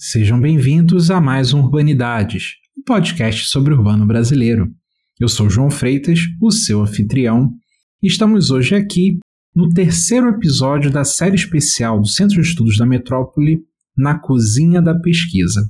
Sejam bem-vindos a mais um Urbanidades, um podcast sobre o urbano brasileiro. Eu sou João Freitas, o seu anfitrião, e estamos hoje aqui no terceiro episódio da série especial do Centro de Estudos da Metrópole, Na Cozinha da Pesquisa.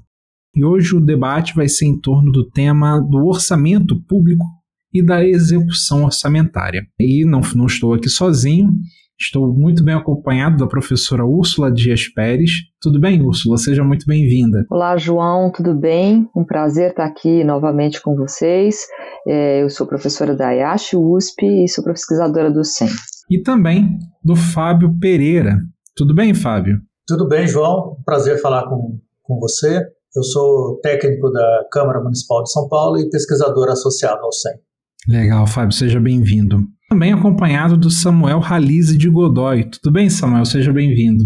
E hoje o debate vai ser em torno do tema do orçamento público e da execução orçamentária. E não, não estou aqui sozinho, Estou muito bem acompanhado da professora Úrsula Dias Pérez. Tudo bem, Úrsula? Seja muito bem-vinda. Olá, João, tudo bem? Um prazer estar aqui novamente com vocês. É, eu sou professora da IASH USP e sou pesquisadora do SEM. E também do Fábio Pereira. Tudo bem, Fábio? Tudo bem, João. Prazer falar com, com você. Eu sou técnico da Câmara Municipal de São Paulo e pesquisador associado ao SEM. Legal, Fábio, seja bem-vindo também acompanhado do Samuel Ralize de Godoy. Tudo bem, Samuel? Seja bem-vindo.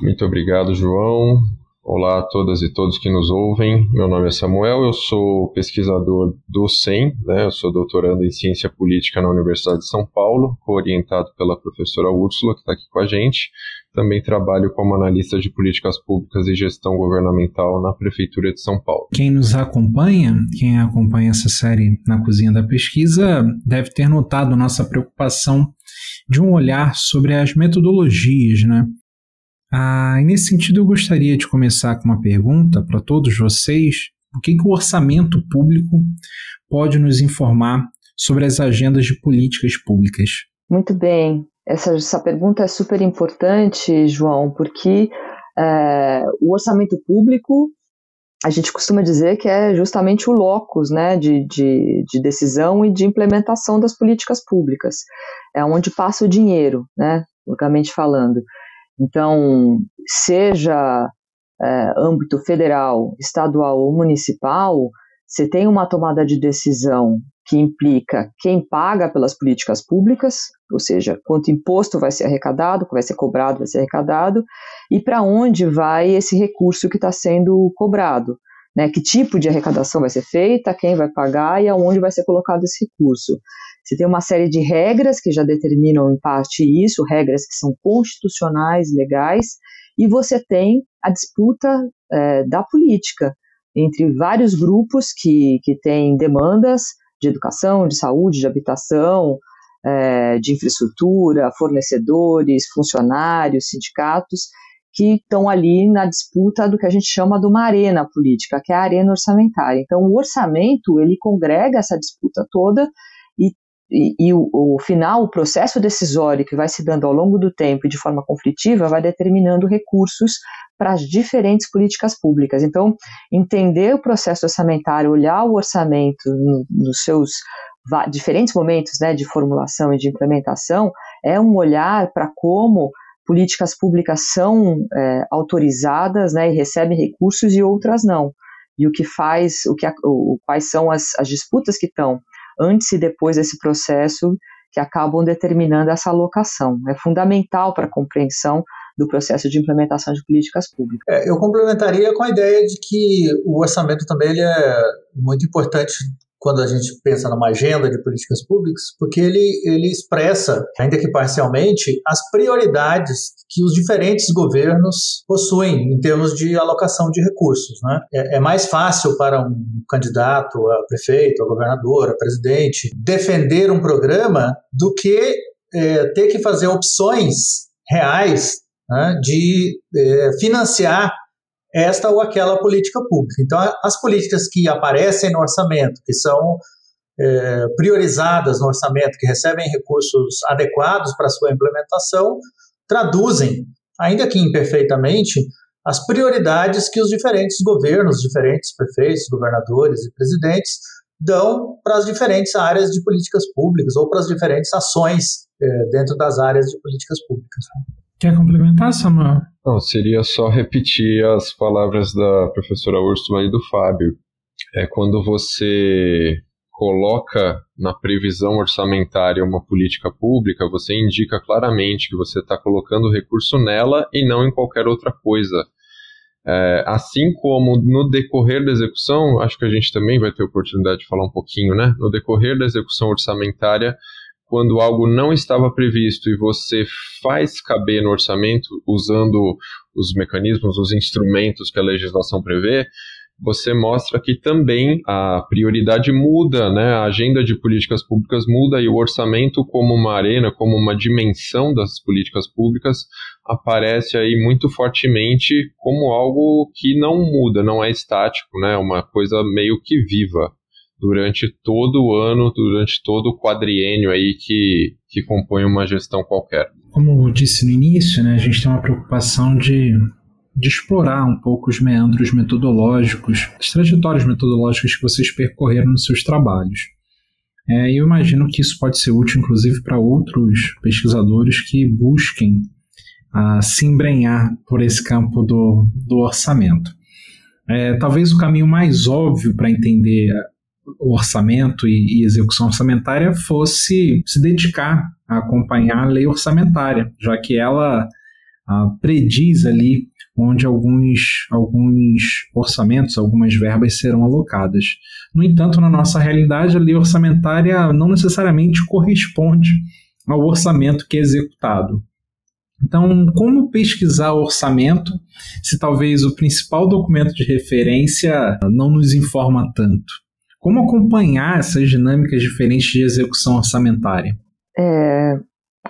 Muito obrigado, João. Olá a todas e todos que nos ouvem. Meu nome é Samuel, eu sou pesquisador do SEM, né? eu sou doutorando em Ciência Política na Universidade de São Paulo, orientado pela professora Úrsula, que está aqui com a gente. Também trabalho como analista de políticas públicas e gestão governamental na Prefeitura de São Paulo. Quem nos acompanha, quem acompanha essa série na Cozinha da Pesquisa, deve ter notado nossa preocupação de um olhar sobre as metodologias, né? Ah, e nesse sentido, eu gostaria de começar com uma pergunta para todos vocês: o que, que o orçamento público pode nos informar sobre as agendas de políticas públicas? Muito bem. Essa, essa pergunta é super importante, João, porque é, o orçamento público, a gente costuma dizer que é justamente o locus né, de, de, de decisão e de implementação das políticas públicas. É onde passa o dinheiro, né, localmente falando. Então, seja é, âmbito federal, estadual ou municipal, você tem uma tomada de decisão que implica quem paga pelas políticas públicas, ou seja, quanto imposto vai ser arrecadado, vai ser cobrado, vai ser arrecadado, e para onde vai esse recurso que está sendo cobrado. Né, que tipo de arrecadação vai ser feita, quem vai pagar e aonde vai ser colocado esse recurso. Você tem uma série de regras que já determinam em parte isso, regras que são constitucionais, legais, e você tem a disputa é, da política entre vários grupos que, que têm demandas de educação, de saúde, de habitação, é, de infraestrutura, fornecedores, funcionários, sindicatos, que estão ali na disputa do que a gente chama de uma arena política, que é a arena orçamentária. Então, o orçamento, ele congrega essa disputa toda e, e, e o, o, final, o processo decisório que vai se dando ao longo do tempo e de forma conflitiva, vai determinando recursos para as diferentes políticas públicas. Então, entender o processo orçamentário, olhar o orçamento no, nos seus diferentes momentos né, de formulação e de implementação, é um olhar para como políticas públicas são é, autorizadas né, e recebem recursos e outras não. E o que faz, o que, o, quais são as, as disputas que estão antes e depois desse processo que acabam determinando essa alocação. É fundamental para a compreensão do processo de implementação de políticas públicas. É, eu complementaria com a ideia de que o orçamento também ele é muito importante quando a gente pensa numa agenda de políticas públicas, porque ele, ele expressa, ainda que parcialmente, as prioridades que os diferentes governos possuem em termos de alocação de recursos. Né? É, é mais fácil para um candidato a prefeito, a governador, a presidente, defender um programa do que é, ter que fazer opções reais né, de é, financiar esta ou aquela política pública. Então, as políticas que aparecem no orçamento, que são é, priorizadas no orçamento, que recebem recursos adequados para sua implementação, traduzem, ainda que imperfeitamente, as prioridades que os diferentes governos, diferentes prefeitos, governadores e presidentes dão para as diferentes áreas de políticas públicas ou para as diferentes ações é, dentro das áreas de políticas públicas. Quer complementar, Samuel? Não, seria só repetir as palavras da professora Úrsula e do Fábio. É quando você coloca na previsão orçamentária uma política pública, você indica claramente que você está colocando recurso nela e não em qualquer outra coisa. É, assim como no decorrer da execução, acho que a gente também vai ter oportunidade de falar um pouquinho, né? No decorrer da execução orçamentária, quando algo não estava previsto e você faz caber no orçamento usando os mecanismos, os instrumentos que a legislação prevê, você mostra que também a prioridade muda, né? a agenda de políticas públicas muda e o orçamento como uma arena, como uma dimensão das políticas públicas aparece aí muito fortemente como algo que não muda, não é estático, né? uma coisa meio que viva durante todo o ano, durante todo o quadriênio aí que, que compõe uma gestão qualquer. Como eu disse no início, né, a gente tem uma preocupação de, de explorar um pouco os meandros metodológicos, as trajetórias metodológicas que vocês percorreram nos seus trabalhos. É, eu imagino que isso pode ser útil, inclusive, para outros pesquisadores que busquem a se embrenhar por esse campo do, do orçamento. É, talvez o caminho mais óbvio para entender orçamento e, e, execução orçamentária fosse se dedicar a acompanhar a lei orçamentária, já que ela prediz ali onde alguns, alguns orçamentos, algumas verbas serão alocadas. No entanto, na nossa realidade, a lei orçamentária não necessariamente corresponde ao orçamento que é executado. Então, como pesquisar orçamento se talvez o principal documento de referência não nos informa tanto? Como acompanhar essas dinâmicas diferentes de execução orçamentária? É,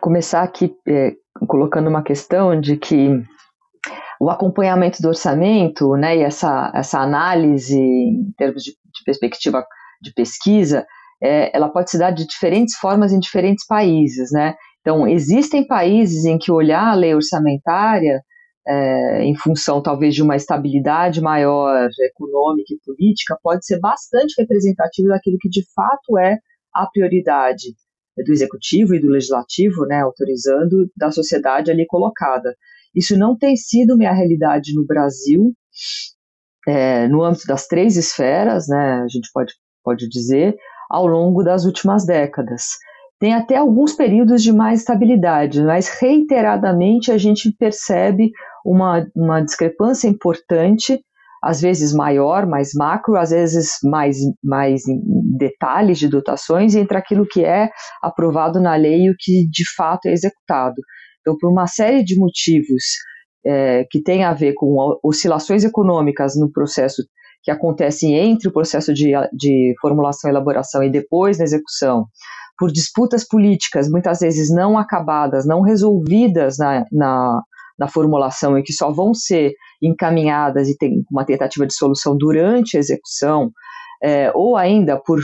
começar aqui é, colocando uma questão de que o acompanhamento do orçamento né, e essa, essa análise em termos de, de perspectiva de pesquisa, é, ela pode se dar de diferentes formas em diferentes países. Né? Então, existem países em que olhar a lei orçamentária é, em função talvez de uma estabilidade maior econômica e política, pode ser bastante representativo daquilo que de fato é a prioridade do executivo e do legislativo, né, autorizando da sociedade ali colocada. Isso não tem sido minha realidade no Brasil, é, no âmbito das três esferas, né, a gente pode, pode dizer, ao longo das últimas décadas. Tem até alguns períodos de mais estabilidade, mas reiteradamente a gente percebe uma, uma discrepância importante, às vezes maior, mais macro, às vezes mais, mais detalhes de dotações, entre aquilo que é aprovado na lei e o que de fato é executado. Então, por uma série de motivos é, que tem a ver com oscilações econômicas no processo que acontecem entre o processo de, de formulação e elaboração e depois na execução, por disputas políticas muitas vezes não acabadas, não resolvidas na, na, na formulação e que só vão ser encaminhadas e tem uma tentativa de solução durante a execução, é, ou ainda por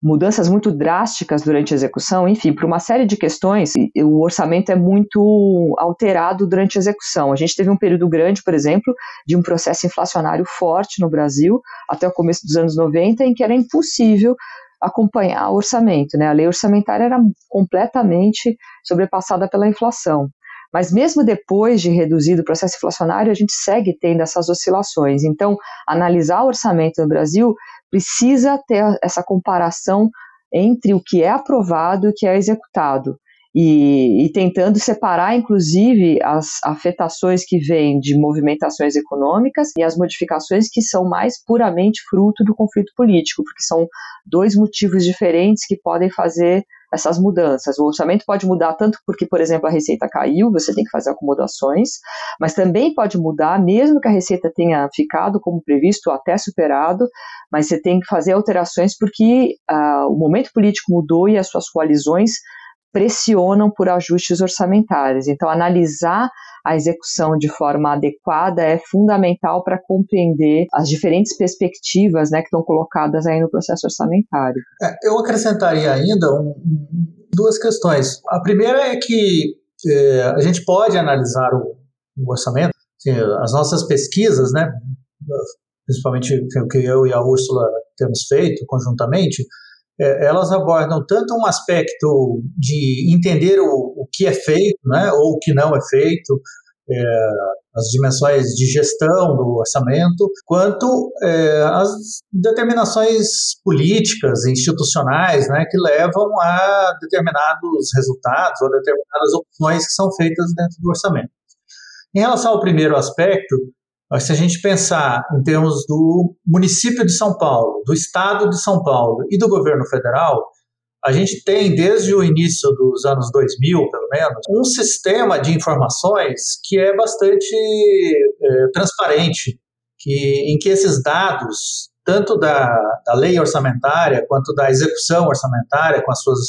mudanças muito drásticas durante a execução, enfim, por uma série de questões, o orçamento é muito alterado durante a execução. A gente teve um período grande, por exemplo, de um processo inflacionário forte no Brasil, até o começo dos anos 90, em que era impossível acompanhar o orçamento. Né? A lei orçamentária era completamente sobrepassada pela inflação. Mas mesmo depois de reduzido o processo inflacionário, a gente segue tendo essas oscilações. Então, analisar o orçamento no Brasil precisa ter essa comparação entre o que é aprovado e o que é executado. E, e, tentando separar, inclusive, as afetações que vêm de movimentações econômicas e as modificações que são mais puramente fruto do conflito político, porque são dois motivos diferentes que podem fazer essas mudanças. O orçamento pode mudar tanto porque, por exemplo, a receita caiu, você tem que fazer acomodações, mas também pode mudar, mesmo que a receita tenha ficado como previsto até superado, mas você tem que fazer alterações porque uh, o momento político mudou e as suas coalizões pressionam por ajustes orçamentários. Então, analisar a execução de forma adequada é fundamental para compreender as diferentes perspectivas né, que estão colocadas aí no processo orçamentário. É, eu acrescentaria ainda um, duas questões. A primeira é que é, a gente pode analisar o, o orçamento, assim, as nossas pesquisas, né, principalmente o que eu e a Úrsula temos feito conjuntamente, é, elas abordam tanto um aspecto de entender o, o que é feito, né, ou o que não é feito, é, as dimensões de gestão do orçamento, quanto é, as determinações políticas institucionais né, que levam a determinados resultados ou determinadas opções que são feitas dentro do orçamento. Em relação ao primeiro aspecto, mas se a gente pensar em termos do município de São Paulo, do estado de São Paulo e do governo federal, a gente tem, desde o início dos anos 2000, pelo menos, um sistema de informações que é bastante é, transparente, que, em que esses dados, tanto da, da lei orçamentária quanto da execução orçamentária, com as suas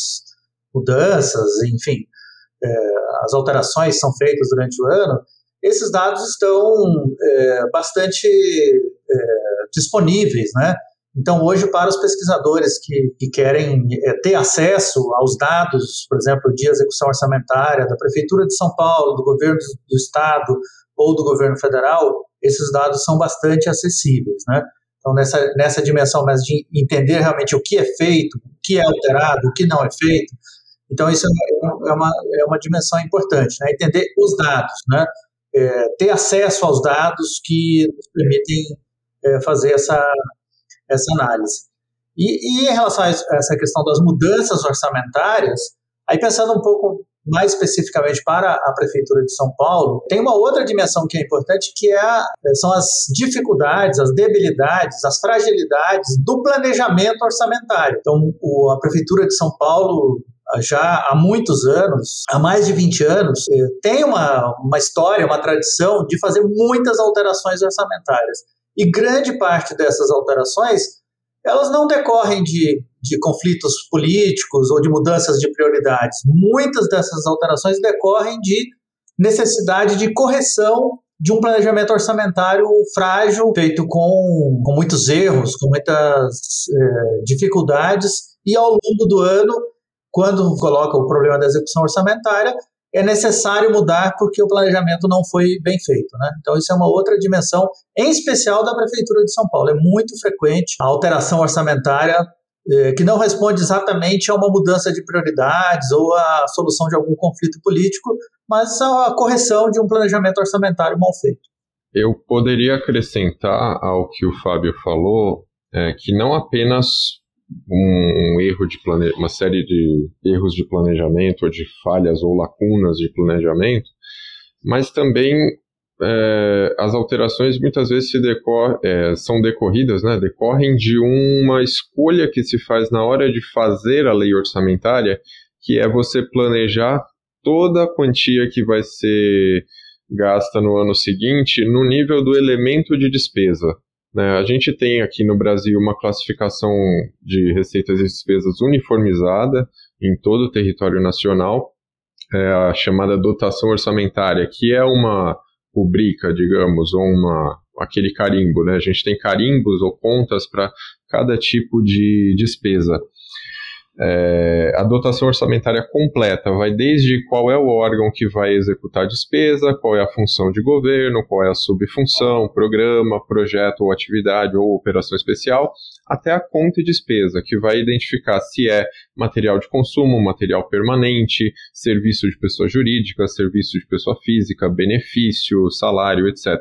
mudanças, enfim, é, as alterações são feitas durante o ano, esses dados estão é, bastante é, disponíveis, né? Então, hoje, para os pesquisadores que, que querem é, ter acesso aos dados, por exemplo, de execução orçamentária da Prefeitura de São Paulo, do governo do, do Estado ou do governo federal, esses dados são bastante acessíveis, né? Então, nessa, nessa dimensão mais de entender realmente o que é feito, o que é alterado, o que não é feito, então isso é uma, é uma, é uma dimensão importante, né? Entender os dados, né? É, ter acesso aos dados que nos permitem é, fazer essa, essa análise. E, e, em relação a essa questão das mudanças orçamentárias, aí pensando um pouco mais especificamente para a Prefeitura de São Paulo, tem uma outra dimensão que é importante, que é a, são as dificuldades, as debilidades, as fragilidades do planejamento orçamentário. Então, o, a Prefeitura de São Paulo já há muitos anos, há mais de 20 anos, eh, tem uma, uma história, uma tradição de fazer muitas alterações orçamentárias. E grande parte dessas alterações, elas não decorrem de, de conflitos políticos ou de mudanças de prioridades. Muitas dessas alterações decorrem de necessidade de correção de um planejamento orçamentário frágil, feito com, com muitos erros, com muitas é, dificuldades, e ao longo do ano, quando coloca o problema da execução orçamentária, é necessário mudar porque o planejamento não foi bem feito. Né? Então, isso é uma outra dimensão, em especial da Prefeitura de São Paulo. É muito frequente a alteração orçamentária eh, que não responde exatamente a uma mudança de prioridades ou a solução de algum conflito político, mas a correção de um planejamento orçamentário mal feito. Eu poderia acrescentar ao que o Fábio falou é, que não apenas um, um erro de plane... uma série de erros de planejamento, ou de falhas ou lacunas de planejamento, mas também é, as alterações muitas vezes decor... É, são decorridas, né, decorrem de uma escolha que se faz na hora de fazer a lei orçamentária, que é você planejar toda a quantia que vai ser gasta no ano seguinte no nível do elemento de despesa. Né? A gente tem aqui no Brasil uma classificação de receitas e despesas uniformizada em todo o território nacional, é a chamada dotação orçamentária, que é uma rubrica, digamos, ou uma, aquele carimbo. Né? A gente tem carimbos ou contas para cada tipo de despesa. É, a dotação orçamentária completa vai desde qual é o órgão que vai executar a despesa, qual é a função de governo, qual é a subfunção, programa, projeto ou atividade ou operação especial, até a conta e despesa, que vai identificar se é material de consumo, material permanente, serviço de pessoa jurídica, serviço de pessoa física, benefício, salário, etc.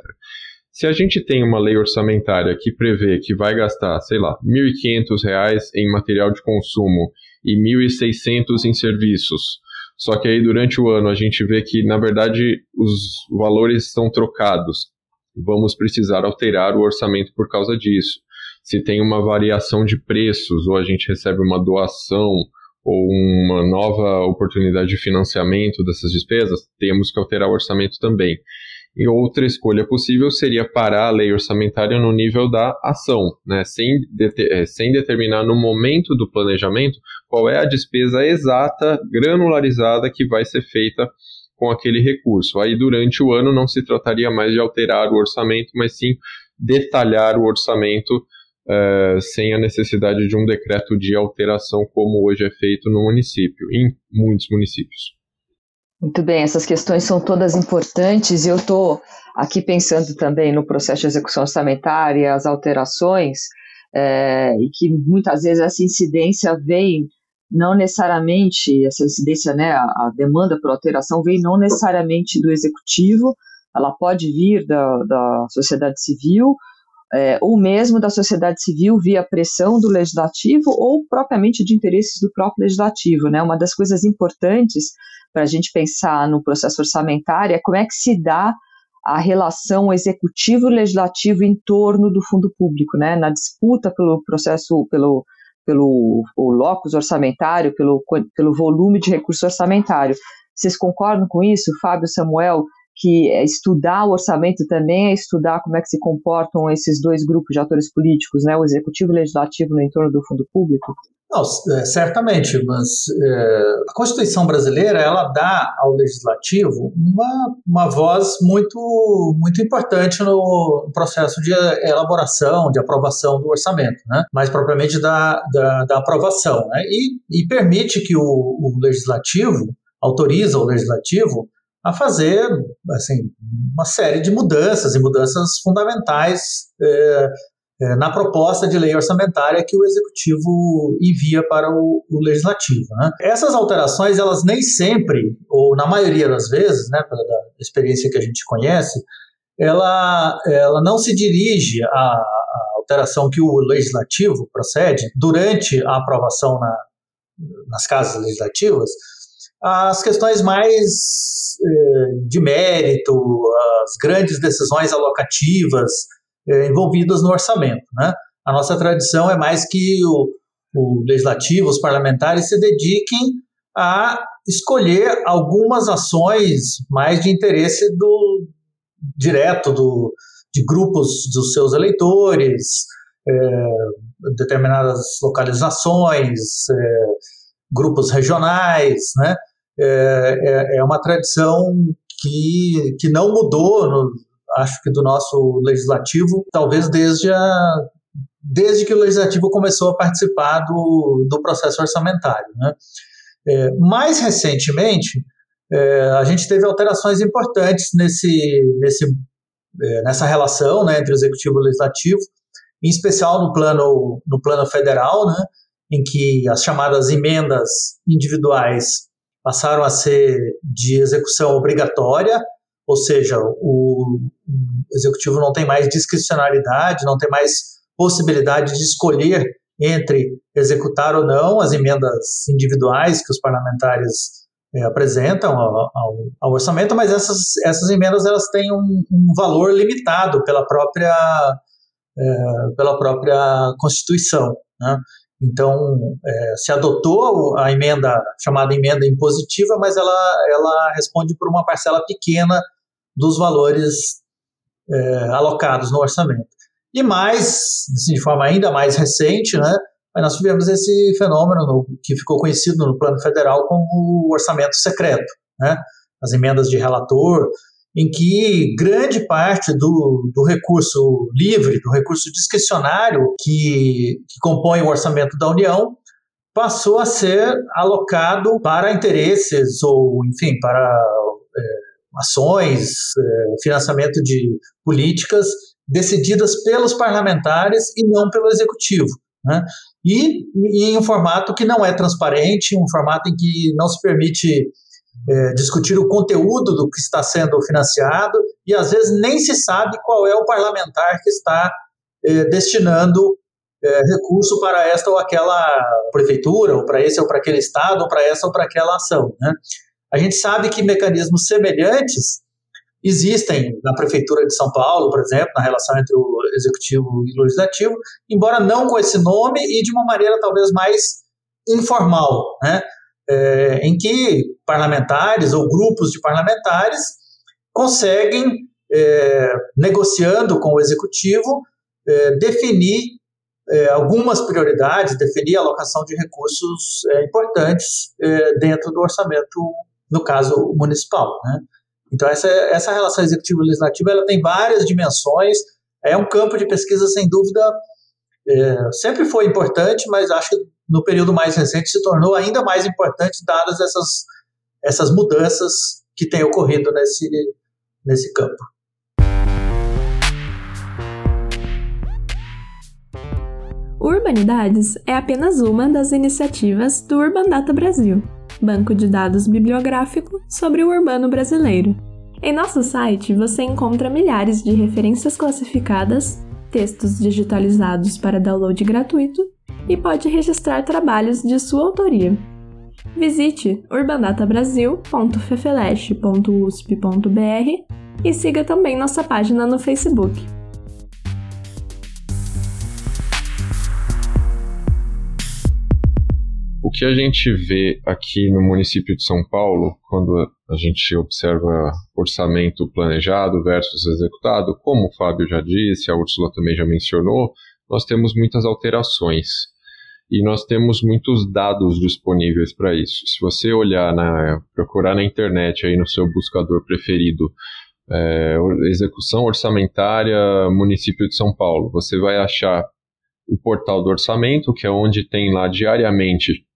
Se a gente tem uma lei orçamentária que prevê que vai gastar, sei lá, R$ 1.500 em material de consumo e 1.600 em serviços. Só que aí durante o ano a gente vê que, na verdade, os valores estão trocados. Vamos precisar alterar o orçamento por causa disso. Se tem uma variação de preços, ou a gente recebe uma doação, ou uma nova oportunidade de financiamento dessas despesas, temos que alterar o orçamento também. E outra escolha possível seria parar a lei orçamentária no nível da ação, né? sem, de, é, sem determinar no momento do planejamento qual é a despesa exata, granularizada, que vai ser feita com aquele recurso. Aí, durante o ano, não se trataria mais de alterar o orçamento, mas sim detalhar o orçamento é, sem a necessidade de um decreto de alteração, como hoje é feito no município, em muitos municípios. Muito bem, essas questões são todas importantes e eu estou aqui pensando também no processo de execução orçamentária, as alterações, é, e que muitas vezes essa incidência vem não necessariamente, essa incidência, né, a, a, demanda por alteração vem não necessariamente do executivo, ela pode vir da, da sociedade civil, é, ou mesmo da sociedade civil via pressão do legislativo ou propriamente de interesses do próprio legislativo. Né? Uma das coisas importantes para a gente pensar no processo orçamentário é como é que se dá a relação executivo-legislativo em torno do fundo público, né? na disputa pelo processo, pelo, pelo o locus orçamentário, pelo, pelo volume de recurso orçamentário. Vocês concordam com isso, Fábio Samuel? Que é estudar o orçamento também é estudar como é que se comportam esses dois grupos de atores políticos, né, o executivo e o legislativo no entorno do fundo público? Não, é, certamente, mas é, a Constituição brasileira ela dá ao legislativo uma, uma voz muito, muito importante no processo de elaboração, de aprovação do orçamento, né? mais propriamente da, da, da aprovação, né? e, e permite que o, o legislativo, autoriza o legislativo a fazer assim, uma série de mudanças e mudanças fundamentais é, é, na proposta de lei orçamentária que o executivo envia para o, o legislativo. Né? Essas alterações, elas nem sempre, ou na maioria das vezes, né, pela experiência que a gente conhece, ela, ela não se dirige à, à alteração que o legislativo procede durante a aprovação na, nas casas legislativas, as questões mais eh, de mérito, as grandes decisões alocativas, é, envolvidas no orçamento. Né? A nossa tradição é mais que o, o legislativo, os parlamentares se dediquem a escolher algumas ações mais de interesse do direto do, de grupos dos seus eleitores, é, determinadas localizações, é, grupos regionais, né? É, é, é uma tradição que, que não mudou no, acho que do nosso legislativo, talvez desde a desde que o legislativo começou a participar do, do processo orçamentário. Né? É, mais recentemente, é, a gente teve alterações importantes nesse, nesse, é, nessa relação né, entre o executivo e o legislativo, em especial no plano, no plano federal, né, em que as chamadas emendas individuais passaram a ser de execução obrigatória, ou seja, o executivo não tem mais discricionalidade, não tem mais possibilidade de escolher entre executar ou não as emendas individuais que os parlamentares é, apresentam ao, ao, ao, orçamento, mas essas, essas emendas elas têm um, um valor limitado pela própria, é, pela própria Constituição. Né? Então, é, se adotou a emenda chamada emenda impositiva, mas ela, ela responde por uma parcela pequena dos valores é, alocados no orçamento. E mais, assim, de forma ainda mais recente, né, nós tivemos esse fenômeno no, que ficou conhecido no plano federal como o orçamento secreto, né, as emendas de relator, em que grande parte do, do recurso livre, do recurso discricionário que, que compõe o orçamento da União, passou a ser alocado para interesses ou, enfim, para ações, é, financiamento de políticas decididas pelos parlamentares e não pelo executivo. Né? E, e, em um formato que não é transparente, um formato em que não se permite é, discutir o conteúdo do que está sendo financiado e às vezes nem se sabe qual é o parlamentar que está é, destinando é, recurso para esta ou aquela prefeitura, ou para esse ou para aquele estado, ou para essa ou para aquela ação. Né? A gente sabe que mecanismos semelhantes existem na Prefeitura de São Paulo, por exemplo, na relação entre o Executivo e o Legislativo, embora não com esse nome e de uma maneira talvez mais informal, né? É, em que parlamentares ou grupos de parlamentares conseguem, é, negociando com o Executivo, é, definir algumas prioridades, definir a alocação de recursos importantes dentro do orçamento no caso municipal. Né? Então, essa, essa relação executivo-legislativa ela tem várias dimensões, é um campo de pesquisa, sem dúvida, sempre foi importante, mas acho que no período mais recente se tornou ainda mais importante, dadas essas, essas mudanças que têm ocorrido nesse, nesse campo. Urbanidades é apenas uma das iniciativas do Urban Data Brasil banco de dados bibliográfico sobre o urbano brasileiro. Em nosso site você encontra milhares de referências classificadas, textos digitalizados para download gratuito e pode registrar trabalhos de sua autoria. Visite urbandatabrasil.fefeleste.usp.br e siga também nossa página no Facebook. que a gente vê aqui no município de São Paulo, quando a gente observa orçamento planejado versus executado, como o Fábio já disse, a Úrsula também já mencionou, nós temos muitas alterações e nós temos muitos dados disponíveis para isso. Se você olhar na procurar na internet aí no seu buscador preferido é, execução orçamentária município de São Paulo, você vai achar o portal do orçamento, que é onde tem lá diariamente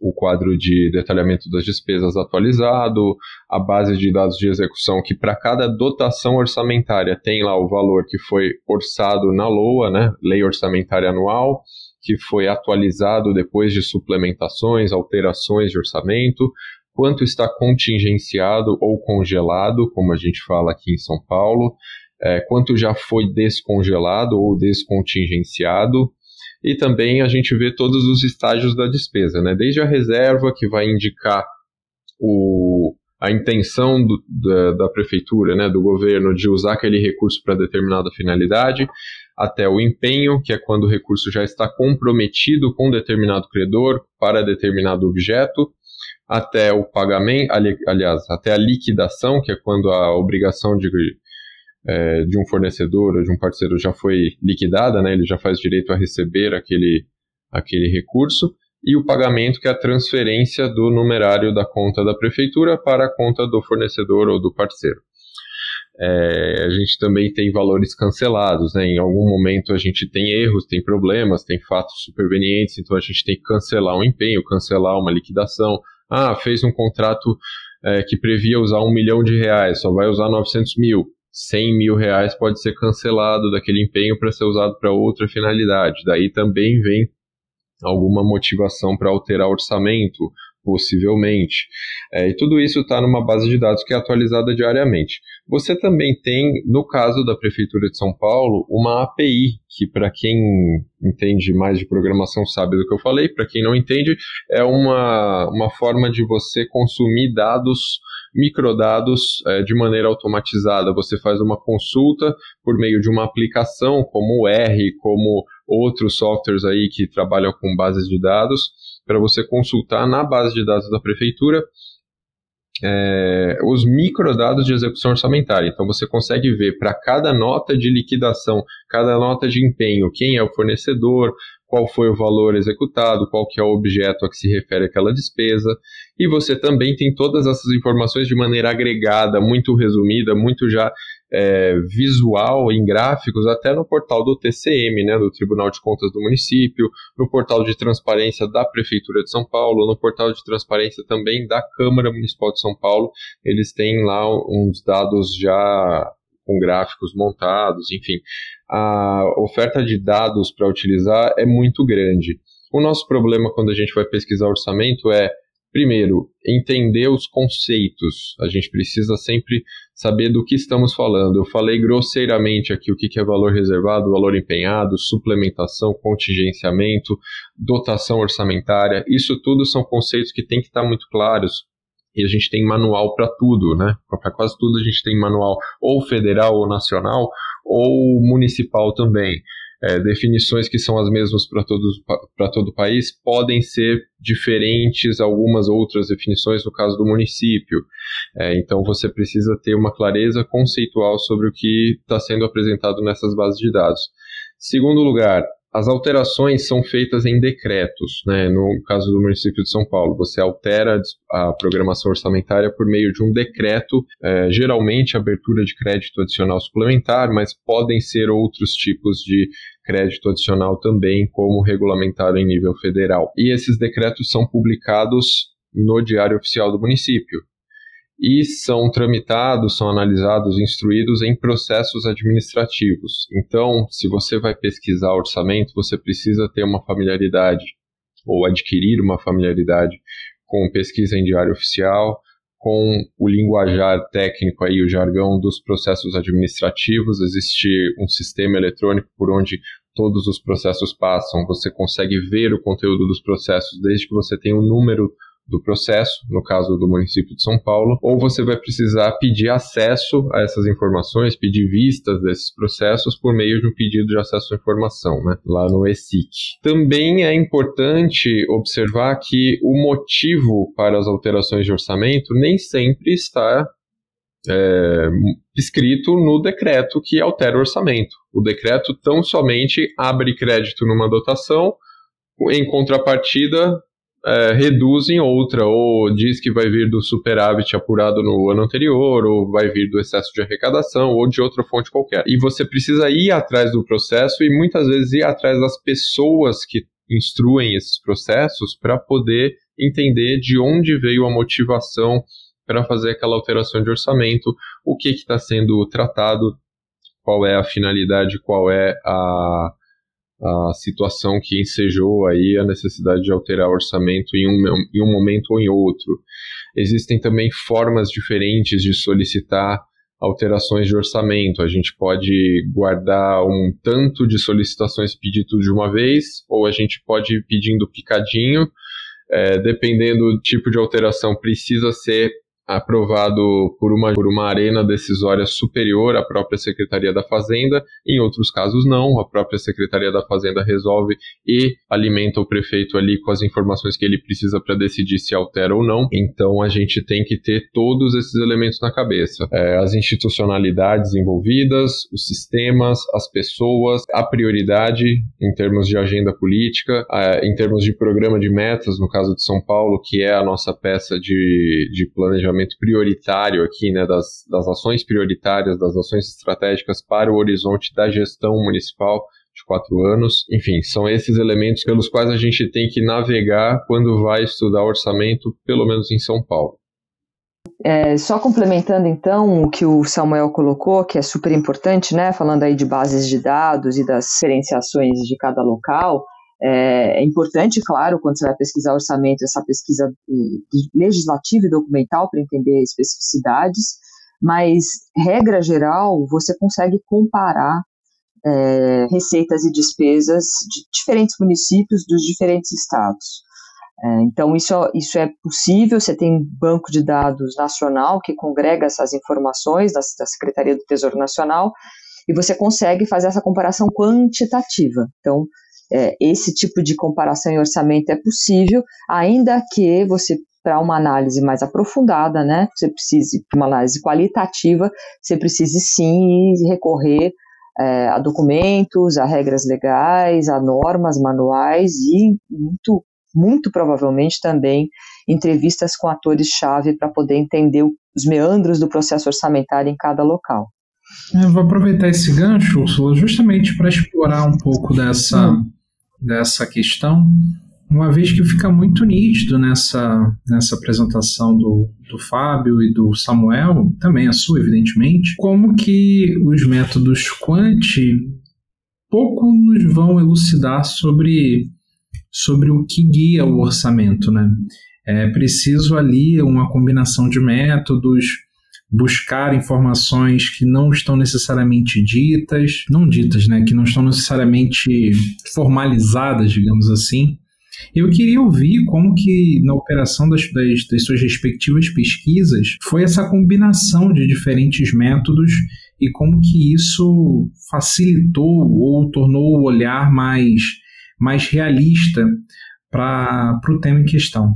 o quadro de detalhamento das despesas atualizado, a base de dados de execução, que para cada dotação orçamentária tem lá o valor que foi orçado na LOA, né, Lei Orçamentária Anual, que foi atualizado depois de suplementações, alterações de orçamento, quanto está contingenciado ou congelado, como a gente fala aqui em São Paulo, é, quanto já foi descongelado ou descontingenciado, e também a gente vê todos os estágios da despesa, né? desde a reserva, que vai indicar o, a intenção do, da, da, prefeitura, né, do governo, de usar aquele recurso para determinada finalidade, até o empenho, que é quando o recurso já está comprometido com determinado credor para determinado objeto, até o pagamento, ali, aliás, até a liquidação, que é quando a obrigação de é, de um fornecedor ou de um parceiro já foi liquidada, né, ele já faz direito a receber aquele, aquele recurso, e o pagamento, que é a transferência do numerário da conta da prefeitura para a conta do fornecedor ou do parceiro. É, a gente também tem valores cancelados, né? em algum momento a gente tem erros, tem problemas, tem fatos supervenientes, então a gente tem que cancelar um empenho, cancelar uma liquidação. Ah, fez um contrato é, que previa usar um milhão de reais, só vai usar 900 mil 100 mil reais pode ser cancelado daquele empenho para ser usado para outra finalidade. Daí também vem alguma motivação para alterar o orçamento, possivelmente. É, e tudo isso está numa base de dados que é atualizada diariamente. Você também tem, no caso da Prefeitura de São Paulo, uma API, que para quem entende mais de programação sabe do que eu falei, para quem não entende, é uma, uma forma de você consumir dados microdados é, de maneira automatizada. Você faz uma consulta por meio de uma aplicação como o R, como outros softwares aí que trabalham com bases de dados, para você consultar na base de dados da prefeitura é, os microdados de execução orçamentária. Então você consegue ver para cada nota de liquidação, cada nota de empenho, quem é o fornecedor, qual foi o valor executado, qual que é o objeto a que se refere aquela despesa, e você também tem todas essas informações de maneira agregada, muito resumida, muito já é, visual em gráficos, até no portal do TCM, né, do Tribunal de Contas do Município, no portal de transparência da Prefeitura de São Paulo, no portal de transparência também da Câmara Municipal de São Paulo, eles têm lá uns dados já com gráficos montados, enfim. A oferta de dados para utilizar é muito grande. O nosso problema quando a gente vai pesquisar orçamento é, primeiro, entender os conceitos. A gente precisa sempre saber do que estamos falando. Eu falei grosseiramente aqui o que é valor reservado, valor empenhado, suplementação, contingenciamento, dotação orçamentária. Isso tudo são conceitos que têm que estar muito claros e a gente tem manual para tudo, né? Para quase tudo a gente tem manual ou federal ou nacional ou municipal também. É, definições que são as mesmas para todo o país podem ser diferentes algumas outras definições no caso do município. É, então você precisa ter uma clareza conceitual sobre o que está sendo apresentado nessas bases de dados. Segundo lugar, as alterações são feitas em decretos, né? no caso do município de São Paulo, você altera a programação orçamentária por meio de um decreto, é, geralmente abertura de crédito adicional suplementar, mas podem ser outros tipos de crédito adicional também, como regulamentado em nível federal. E esses decretos são publicados no Diário Oficial do Município e são tramitados, são analisados, instruídos em processos administrativos. Então, se você vai pesquisar orçamento, você precisa ter uma familiaridade ou adquirir uma familiaridade com pesquisa em diário oficial, com o linguajar técnico aí, o jargão dos processos administrativos, existe um sistema eletrônico por onde todos os processos passam, você consegue ver o conteúdo dos processos desde que você tenha o número do processo, no caso do município de São Paulo, ou você vai precisar pedir acesso a essas informações, pedir vistas desses processos por meio de um pedido de acesso à informação, né, lá no ESIC. Também é importante observar que o motivo para as alterações de orçamento nem sempre está é, escrito no decreto que altera o orçamento. O decreto tão somente abre crédito numa dotação, em contrapartida, é, reduz em outra, ou diz que vai vir do superávit apurado no ano anterior, ou vai vir do excesso de arrecadação, ou de outra fonte qualquer. E você precisa ir atrás do processo e muitas vezes ir atrás das pessoas que instruem esses processos para poder entender de onde veio a motivação para fazer aquela alteração de orçamento, o que está sendo tratado, qual é a finalidade, qual é a, a situação que ensejou aí a necessidade de alterar o orçamento em um, em um momento ou em outro. Existem também formas diferentes de solicitar alterações de orçamento. A gente pode guardar um tanto de solicitações e de uma vez, ou a gente pode ir pedindo picadinho. É, dependendo do tipo de alteração, precisa ser aprovado por uma, por uma arena decisória superior à própria Secretaria da Fazenda, em outros casos não, a própria Secretaria da Fazenda resolve e alimenta o prefeito ali com as informações que ele precisa para decidir se altera ou não. Então a gente tem que ter todos esses elementos na cabeça: é, as institucionalidades envolvidas, os sistemas, as pessoas, a prioridade em termos de agenda política, em termos de programa de metas, no caso de São Paulo, que é a nossa peça de, de planejamento planejamento prioritário aqui, né, das, das ações prioritárias, das ações estratégicas para o horizonte da gestão municipal de quatro anos. Enfim, são esses elementos pelos quais a gente tem que navegar quando vai estudar orçamento, pelo menos em São Paulo. É, só complementando então o que o Samuel colocou, que é super importante, né, falando aí de bases de dados e das diferenciações de cada local, é, é, importante, claro, quando você vai pesquisar orçamento, essa pesquisa eh, legislativa e documental para entender especificidades, mas, regra geral, você consegue comparar é, receitas e despesas de diferentes municípios dos diferentes estados. É, então, isso, isso é possível, você tem banco de dados nacional que congrega essas informações da, da Secretaria do Tesouro Nacional, e você consegue fazer essa comparação quantitativa. Então, é, esse tipo de comparação em orçamento é possível, ainda que você para uma análise mais aprofundada, né? Você precise, para uma análise qualitativa, você precise sim recorrer é, a documentos, a regras legais, a normas, manuais e muito, muito provavelmente também entrevistas com atores-chave para poder entender os meandros do processo orçamentário em cada local. Eu vou aproveitar esse gancho, Ursula, justamente para explorar um pouco dessa. Hum dessa questão, uma vez que fica muito nítido nessa, nessa apresentação do, do Fábio e do Samuel, também a sua, evidentemente, como que os métodos quant pouco nos vão elucidar sobre, sobre o que guia o orçamento, né? É preciso ali uma combinação de métodos, buscar informações que não estão necessariamente ditas, não ditas, né, que não estão necessariamente formalizadas, digamos assim. Eu queria ouvir como que na operação das, das, das suas respectivas pesquisas foi essa combinação de diferentes métodos e como que isso facilitou ou tornou o olhar mais, mais realista para o tema em questão.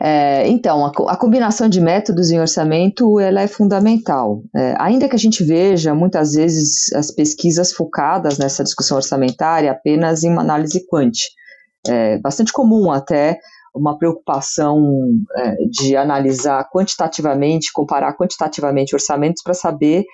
É, então, a, a, combinação de métodos em orçamento ela é fundamental. É, ainda que a gente veja muitas vezes as pesquisas focadas nessa discussão orçamentária apenas em uma análise quant. É bastante comum até uma preocupação é, de analisar quantitativamente, comparar quantitativamente orçamentos para saber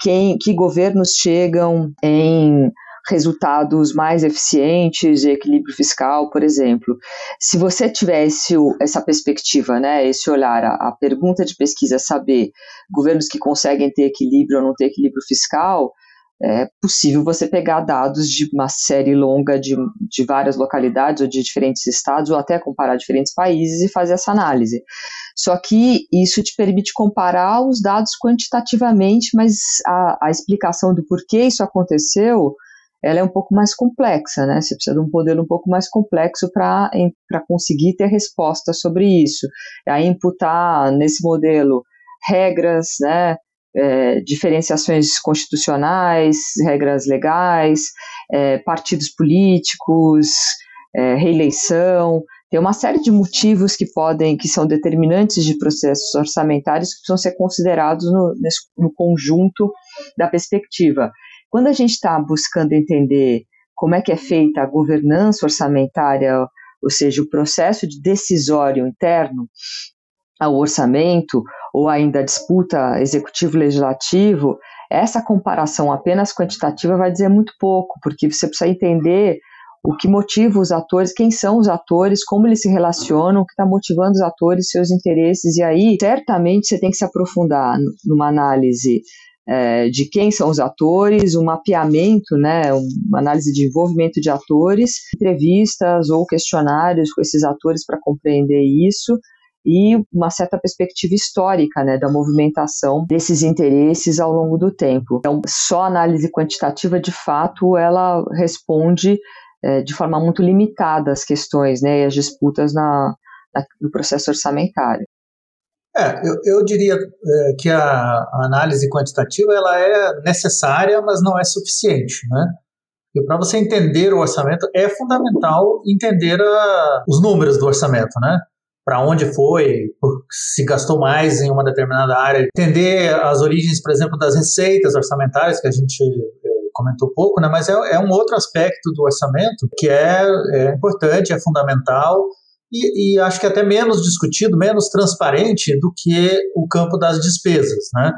quem, que governos chegam em resultados mais eficientes de equilíbrio fiscal, por exemplo. Se você tivesse essa perspectiva, né, esse olhar, a, a pergunta de pesquisa saber governos que conseguem ter equilíbrio ou não ter equilíbrio fiscal, é possível você pegar dados de uma série longa de, de várias localidades ou de diferentes estados, ou até comparar diferentes países e fazer essa análise. Só que isso te permite comparar os dados quantitativamente, mas a, a explicação do porquê isso aconteceu ela é um pouco mais complexa, né? Você precisa de um modelo um pouco mais complexo para conseguir ter resposta sobre isso. Aí imputar nesse modelo regras, né? É, diferenciações constitucionais, regras legais, é, partidos políticos, é, reeleição, tem uma série de motivos que podem, que são determinantes de processos orçamentários que precisam ser considerados no, no conjunto da perspectiva. Quando a gente está buscando entender como é que é feita a governança orçamentária, ou seja, o processo de decisório interno ao orçamento, ou ainda a disputa executivo-legislativo, essa comparação apenas quantitativa vai dizer muito pouco, porque você precisa entender o que motiva os atores, quem são os atores, como eles se relacionam, o que está motivando os atores, seus interesses, e aí certamente você tem que se aprofundar numa análise é, de quem são os atores, um mapeamento, né, uma análise de envolvimento de atores, entrevistas ou questionários com esses atores para compreender isso, e uma certa perspectiva histórica né, da movimentação desses interesses ao longo do tempo. Então, só análise quantitativa, de fato, ela responde é, de forma muito limitada as questões né, e as disputas na, na, no processo orçamentário. É, eu, eu diria é, que a, análise quantitativa ela é necessária, mas não é suficiente, né? E para você entender o orçamento é fundamental entender a, os números do orçamento, né? Para onde foi, se gastou mais em uma determinada área, entender as origens, por exemplo, das receitas orçamentárias que a gente é, comentou pouco, né? Mas é, é um outro aspecto do orçamento que é, é importante, é fundamental e, e, acho que até menos discutido, menos transparente do que o campo das despesas, né?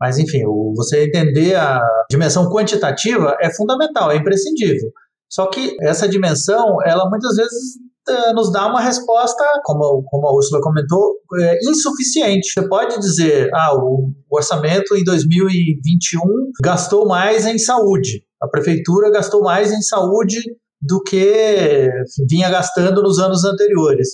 Mas, enfim, o, você entender a dimensão quantitativa é fundamental, é imprescindível. Só que essa dimensão, ela muitas vezes é, nos dá uma resposta, como, como a Úrsula comentou, é, insuficiente. Você pode dizer, ah, o, o orçamento em 2021 gastou mais em saúde. A prefeitura gastou mais em saúde do que vinha gastando nos anos anteriores.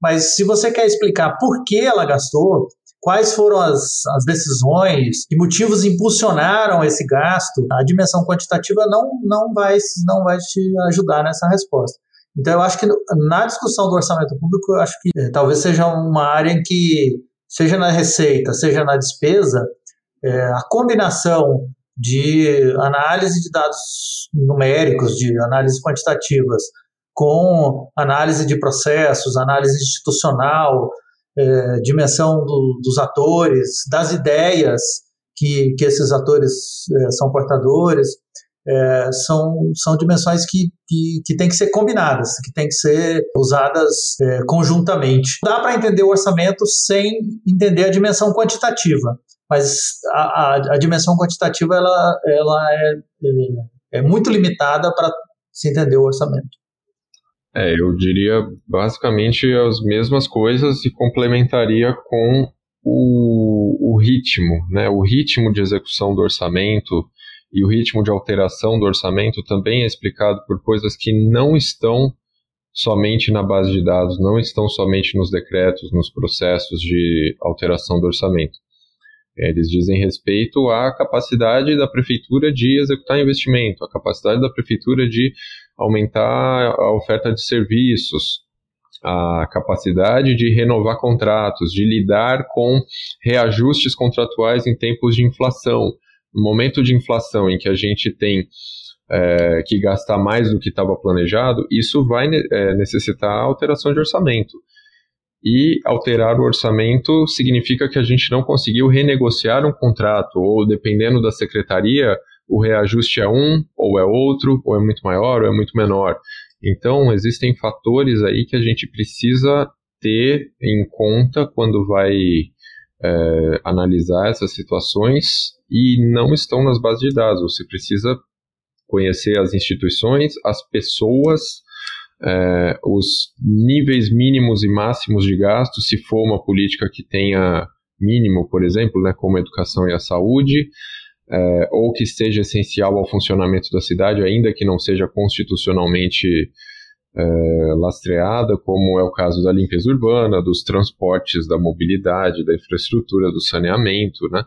Mas se você quer explicar por que ela gastou, quais foram as, as decisões, que motivos impulsionaram esse gasto, a dimensão quantitativa não, não, vai, não vai te ajudar nessa resposta. Então, eu acho que na discussão do orçamento público, eu acho que é, talvez seja uma área em que, seja na receita, seja na despesa, é, a combinação de análise de dados numéricos, de análises quantitativas, com análise de processos, análise institucional, é, dimensão do, dos atores, das ideias que, que esses atores é, são portadores, é, são, são dimensões que, que, que têm que ser combinadas, que têm que ser usadas é, conjuntamente. Dá para entender o orçamento sem entender a dimensão quantitativa mas a, a, a dimensão quantitativa ela, ela é, é, é muito limitada para se entender o orçamento. É, eu diria basicamente as mesmas coisas e complementaria com o, o ritmo, né? O ritmo de execução do orçamento e o ritmo de alteração do orçamento também é explicado por coisas que não estão somente na base de dados, não estão somente nos decretos, nos processos de alteração do orçamento. Eles dizem respeito à capacidade da prefeitura de executar investimento, a capacidade da prefeitura de aumentar a oferta de serviços, a capacidade de renovar contratos, de lidar com reajustes contratuais em tempos de inflação. No momento de inflação em que a gente tem é, que gastar mais do que estava planejado, isso vai é, necessitar alteração de orçamento. E alterar o orçamento significa que a gente não conseguiu renegociar um contrato, ou dependendo da secretaria, o reajuste é um, ou é outro, ou é muito maior, ou é muito menor. Então, existem fatores aí que a gente precisa ter em conta quando vai é, analisar essas situações e não estão nas bases de dados. Você precisa conhecer as instituições, as pessoas é, os níveis mínimos e máximos de gasto, se for uma política que tenha mínimo, por exemplo, né, como a educação e a saúde, é, ou que seja essencial ao funcionamento da cidade, ainda que não seja constitucionalmente é, lastreada, como é o caso da limpeza urbana, dos transportes, da mobilidade, da infraestrutura, do saneamento, né?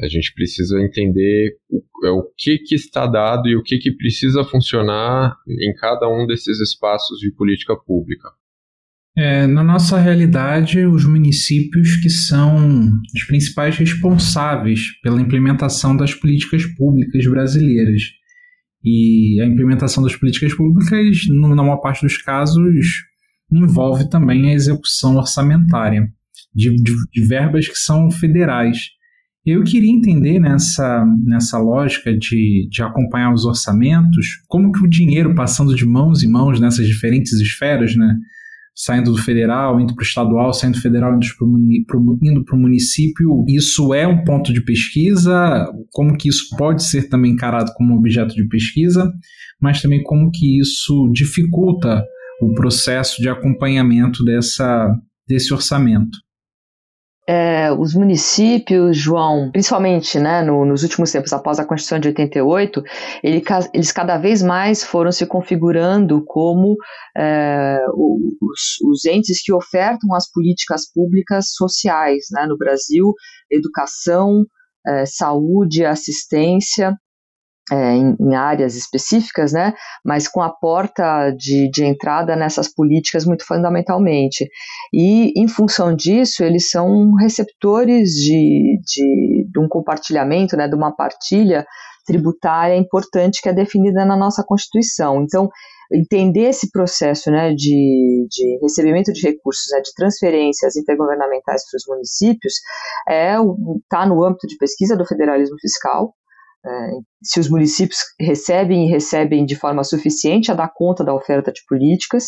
A gente precisa entender o, é, o que, que está dado e o que, que precisa funcionar em cada um desses espaços de política pública. É, na nossa realidade, os municípios que são os principais responsáveis pela implementação das políticas públicas brasileiras. E a implementação das políticas públicas, na maior parte dos casos, envolve também a execução orçamentária de, de, de verbas que são federais. Eu queria entender nessa, nessa lógica de, de acompanhar os orçamentos, como que o dinheiro passando de mãos em mãos nessas diferentes esferas, né? saindo do federal, indo para o estadual, saindo do federal, indo para o município, isso é um ponto de pesquisa? Como que isso pode ser também encarado como objeto de pesquisa, mas também como que isso dificulta o processo de acompanhamento dessa, desse orçamento? É, os municípios, João, principalmente né, no, nos últimos tempos, após a Constituição de 88, ele, eles cada vez mais foram se configurando como é, os, os, entes que ofertam as políticas públicas sociais né, no Brasil, educação, é, saúde, assistência, é, em, em, áreas específicas, né, mas com a porta de, de entrada nessas políticas muito fundamentalmente. E, em função disso, eles são receptores de, de, de um compartilhamento, né, de uma partilha tributária importante que é definida na nossa Constituição. Então, entender esse processo né, de, de recebimento de recursos, né, de transferências intergovernamentais para os municípios, está é, tá no âmbito de pesquisa do federalismo fiscal, se os municípios recebem e recebem de forma suficiente a dar conta da oferta de políticas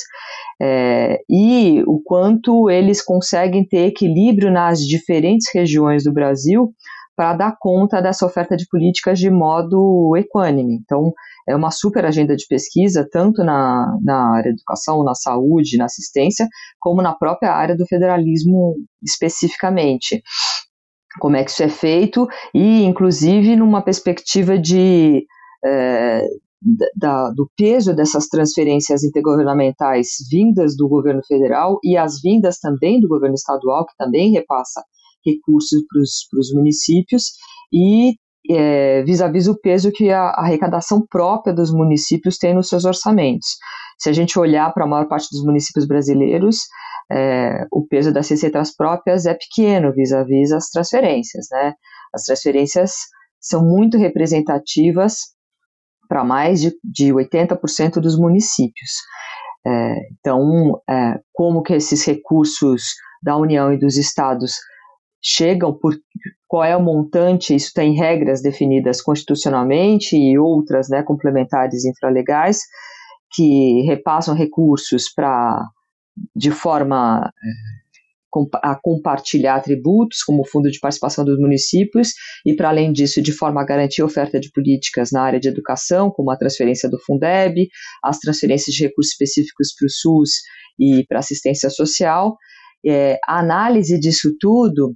é, e o quanto eles conseguem ter equilíbrio nas diferentes regiões do Brasil para dar conta dessa oferta de políticas de modo equânime. Então, é uma super agenda de pesquisa, tanto na, na área da educação, na saúde, na assistência, como na própria área do federalismo especificamente como é que isso é feito e, inclusive, numa perspectiva de é, da, do peso dessas transferências intergovernamentais vindas do governo federal e as vindas também do governo estadual, que também repassa recursos para os municípios, e é, vis-à-vis o peso que a arrecadação própria dos municípios tem nos seus orçamentos. Se a gente olhar para a maior parte dos municípios brasileiros, é, o peso das receitas próprias é pequeno vis-à-vis as transferências, né? As transferências são muito representativas para mais de, de 80% dos municípios. É, então, é, como que esses recursos da União e dos estados chegam, por qual é o montante, isso tem regras definidas constitucionalmente e outras né, complementares infralegais, que repassam recursos para de forma é, a compartilhar tributos, como o Fundo de Participação dos Municípios, e, para além disso, de forma a garantir a oferta de políticas na área de educação, como a transferência do Fundeb, as transferências de recursos específicos para o SUS e para assistência social. É, a análise disso tudo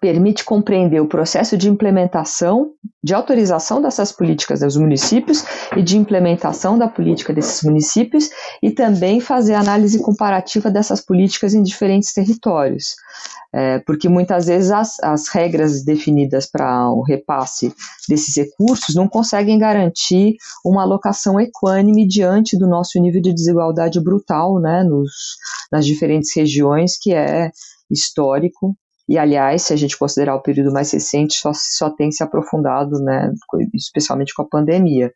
permite compreender o processo de implementação, de autorização dessas políticas dos municípios e de implementação da política desses municípios e também fazer análise comparativa dessas políticas em diferentes territórios. É, porque muitas vezes as, as regras definidas para o repasse desses recursos não conseguem garantir uma alocação equânime diante do nosso nível de desigualdade brutal né, nos, nas diferentes regiões, que é histórico e, aliás, se a gente considerar o período mais recente, só, só tem se aprofundado, né, especialmente com a pandemia.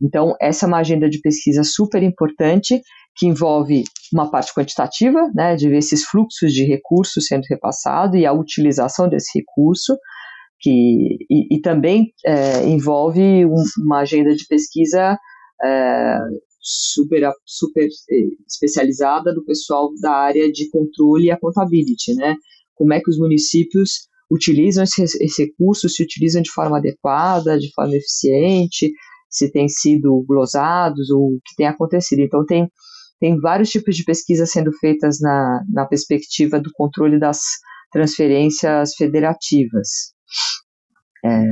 Então, essa é uma agenda de pesquisa super importante, que envolve uma parte quantitativa, né, de ver esses fluxos de recursos sendo repassados e a utilização desse recurso, que, e, e também é, envolve um, uma agenda de pesquisa é, super, super é, especializada do pessoal da área de controle e accountability, né, como é que os municípios utilizam esses, recursos, se utilizam de forma adequada, de forma eficiente, se têm sido glosados ou o que tem acontecido. Então, tem, tem vários tipos de pesquisas sendo feitas na, na perspectiva do controle das transferências federativas, é,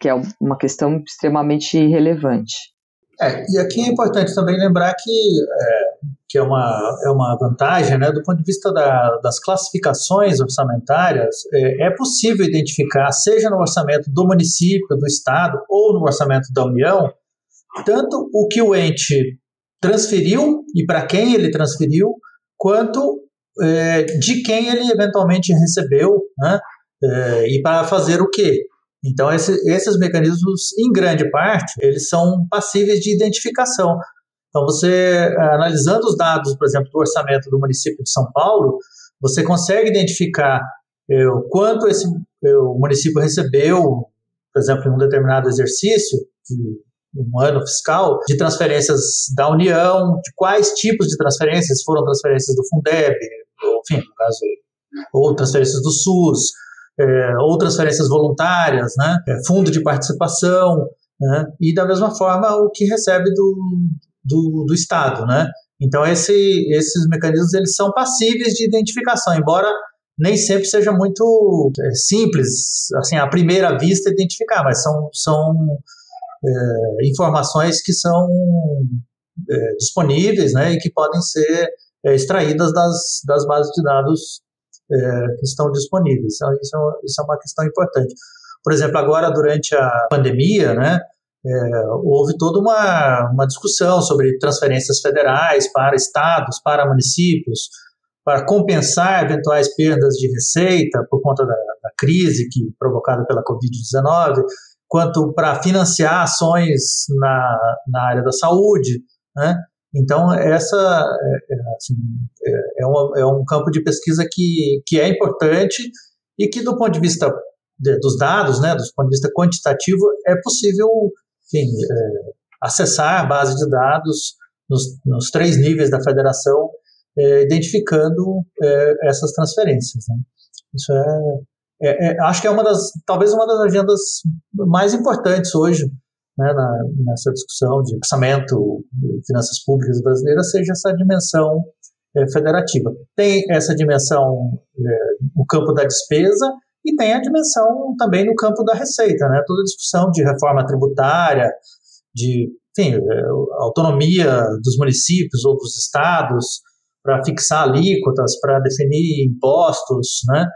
que é uma questão extremamente relevante. É, e aqui é importante também lembrar que, é, que é, uma, é uma vantagem, né, do ponto de vista da, das classificações orçamentárias, é, é, possível identificar, seja no orçamento do município, do estado ou no orçamento da União, tanto o que o ente transferiu e para quem ele transferiu, quanto é, de quem ele eventualmente recebeu, né, é, e para fazer o quê. Então, esse, esses mecanismos, em grande parte, eles são passíveis de identificação. Então, você, analisando os dados, por exemplo, do orçamento do município de São Paulo, você consegue identificar é, o quanto esse é, o município recebeu, por exemplo, em um determinado exercício, de um ano fiscal, de transferências da União, de quais tipos de transferências foram transferências do Fundeb, enfim, no caso, ou transferências do SUS, é, ou transferências voluntárias, né, é, fundo de participação, né, e da mesma forma o que recebe do, do, do Estado. Né. Então esse, esses mecanismos eles são passíveis de identificação, embora nem sempre seja muito é, simples, assim, à primeira vista identificar, mas são, são é, informações que são é, disponíveis né, e que podem ser é, extraídas das, das bases de dados é, que estão disponíveis. Então, isso, é isso é uma questão importante. Por exemplo, agora durante a pandemia, né, é, houve toda uma, uma discussão sobre transferências federais para estados, para municípios, para compensar eventuais perdas de receita por conta da, da crise que, provocada pela Covid-19, quanto para financiar ações na, na área da saúde. Né? Então, essa é, é, assim, é, é, uma, é, um campo de pesquisa que, que é importante e que, do ponto de vista de, dos dados, né, do ponto de vista quantitativo, é possível enfim, é, acessar a base de dados nos, nos três níveis da federação, é, identificando essas transferências. Né. Isso é, acho que é uma das, talvez uma das agendas mais importantes hoje né, na, nessa discussão de orçamento de finanças públicas brasileiras seja essa dimensão é, federativa. Tem essa dimensão é, no campo da despesa e tem a dimensão também no campo da receita, né? Toda a discussão de reforma tributária, de enfim, é, autonomia dos municípios ou dos estados para fixar alíquotas, para definir impostos, né?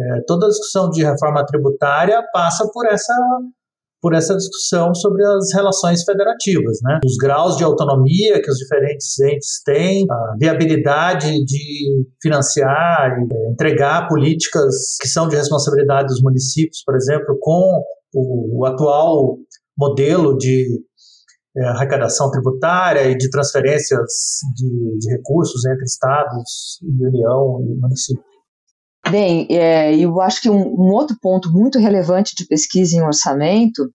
É, toda a discussão de reforma tributária passa por essa por essa discussão sobre as relações federativas, né? Os graus de autonomia que os diferentes entes têm, a viabilidade de financiar e é, entregar políticas que são de responsabilidade dos municípios, por exemplo, com o, atual modelo de é, arrecadação tributária e de transferências de, de recursos entre estados e União e município. Bem, é, eu acho que um, um, outro ponto muito relevante de pesquisa em orçamento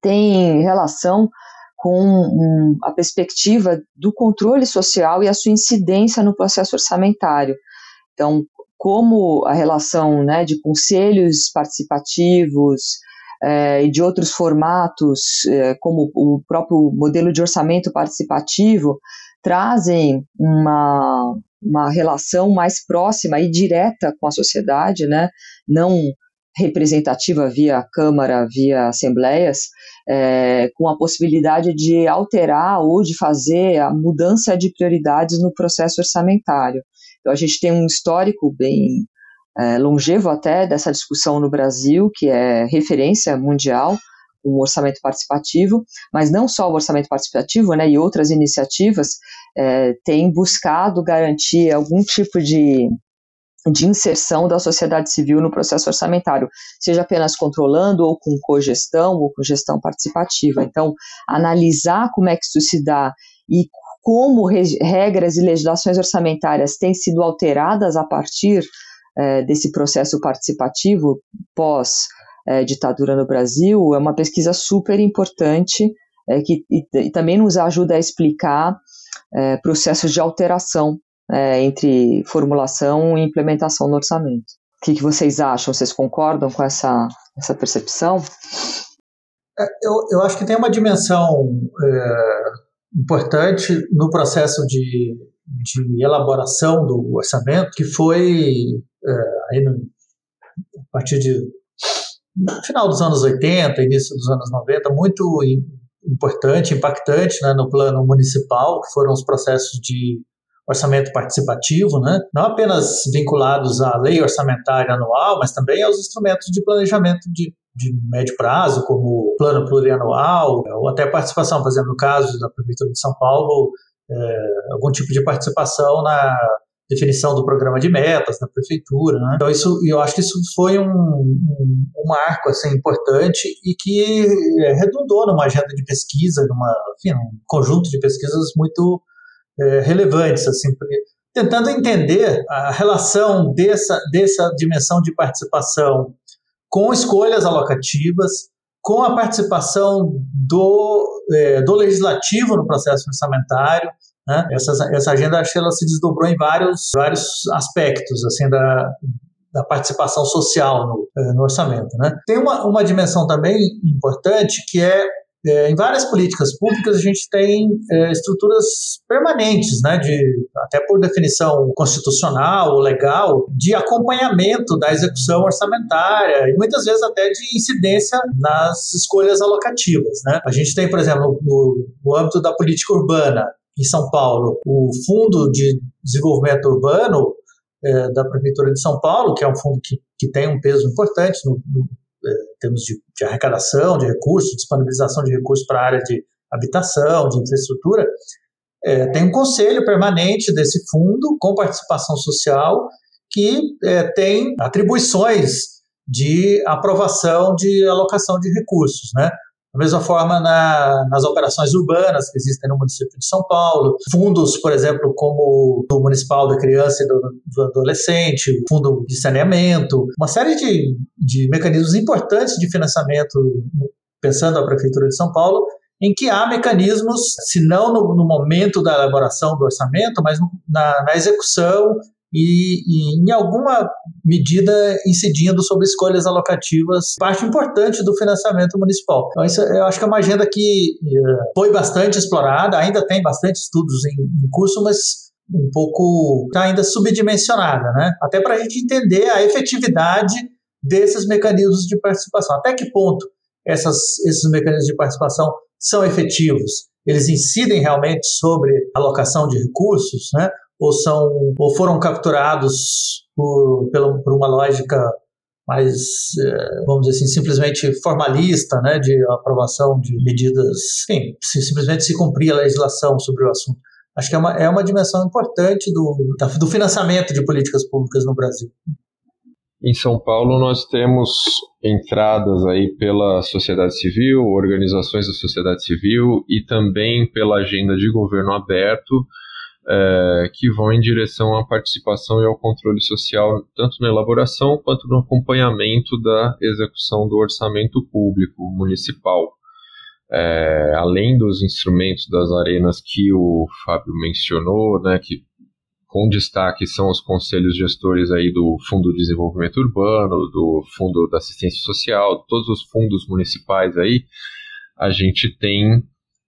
tem relação com a perspectiva do controle social e a sua incidência no processo orçamentário. Então, como a relação né, de conselhos participativos é, e de outros formatos, é, como o próprio modelo de orçamento participativo, trazem uma, uma relação mais próxima e direta com a sociedade, né? não representativa via Câmara, via Assembleias, é, com a possibilidade de alterar ou de fazer a mudança de prioridades no processo orçamentário. Então, a gente tem um histórico bem é, longevo até dessa discussão no Brasil, que é referência mundial, um orçamento participativo, mas não só o orçamento participativo, né, e outras iniciativas é, têm buscado garantir algum tipo de, de inserção da sociedade civil no processo orçamentário, seja apenas controlando ou com cogestão ou com gestão participativa. Então, analisar como é que isso se dá e como regras e legislações orçamentárias têm sido alteradas a partir é, desse processo participativo pós é, ditadura no Brasil é uma pesquisa super importante é, que e, e, também nos ajuda a explicar é, processos de alteração é, entre formulação e implementação no orçamento. O que, que, vocês acham? Vocês concordam com essa, essa percepção? É, eu, eu acho que tem uma dimensão é, importante no processo de, de elaboração do orçamento, que foi aí no, a partir de no final dos anos 80, início dos anos 90, muito importante, impactante né, no plano municipal, que foram os processos de orçamento participativo, né? não apenas vinculados à lei orçamentária anual, mas também aos instrumentos de planejamento de, de médio prazo, como plano plurianual, ou até participação, por exemplo, no caso da Prefeitura de São Paulo, é, algum tipo de participação na definição do programa de metas da prefeitura. Né? Então, isso, eu acho que isso foi um, um, um marco assim, importante e que é, redundou numa agenda de pesquisa, numa, enfim, um conjunto de pesquisas muito é, relevantes, assim, tentando entender a relação dessa, dessa dimensão de participação com escolhas alocativas, com a participação do, é, do legislativo no processo orçamentário. Né? Essa, essa agenda acho que ela se desdobrou em vários, vários aspectos assim da, da participação social no, é, no orçamento. Né? Tem uma, uma dimensão também importante que é é, em várias políticas públicas a gente tem é, estruturas permanentes, né, de, até por definição constitucional ou legal, de acompanhamento da execução orçamentária e muitas vezes até de incidência nas escolhas alocativas. Né. A gente tem, por exemplo, no, no âmbito da política urbana, em São Paulo, o Fundo de Desenvolvimento Urbano é, da Prefeitura de São Paulo, que é um fundo que, que tem um peso importante no, no em termos de, de arrecadação de recursos, disponibilização de recursos para a área de habitação, de infraestrutura, é, tem um conselho permanente desse fundo com participação social que é, tem atribuições de aprovação de alocação de recursos, né? Da mesma forma, na, nas operações urbanas que existem no município de São Paulo, fundos, por exemplo, como o Municipal da Criança e do, do Adolescente, o Fundo de Saneamento, uma série de, de mecanismos importantes de financiamento, pensando a Prefeitura de São Paulo, em que há mecanismos, se não no, no momento da elaboração do orçamento, mas na, na execução e, e, em alguma medida incidindo sobre escolhas alocativas, parte importante do financiamento municipal. Então, isso eu acho que é uma agenda que eh, foi bastante explorada, ainda tem bastante estudos em, em curso, mas um pouco está ainda subdimensionada, né? Até para a gente entender a efetividade desses mecanismos de participação. Até que ponto essas, esses mecanismos de participação são efetivos? Eles incidem realmente sobre alocação de recursos, né? Ou são ou foram capturados por, pela, por uma lógica mais, é, vamos dizer assim, simplesmente formalista, né, de aprovação de medidas, enfim, se, simplesmente se cumprir a legislação sobre o assunto. Acho que é uma, é uma dimensão importante do, do financiamento de políticas públicas no Brasil. Em São Paulo, nós temos entradas aí pela sociedade civil, organizações da sociedade civil e também pela agenda de governo aberto, é, que vão em direção à participação e ao controle social, tanto na elaboração quanto no acompanhamento da execução do orçamento público municipal. É, além dos instrumentos das arenas que o Fábio mencionou, né, que com destaque são os conselhos gestores aí do Fundo de Desenvolvimento Urbano, do Fundo da Assistência Social, todos os fundos municipais aí, a gente tem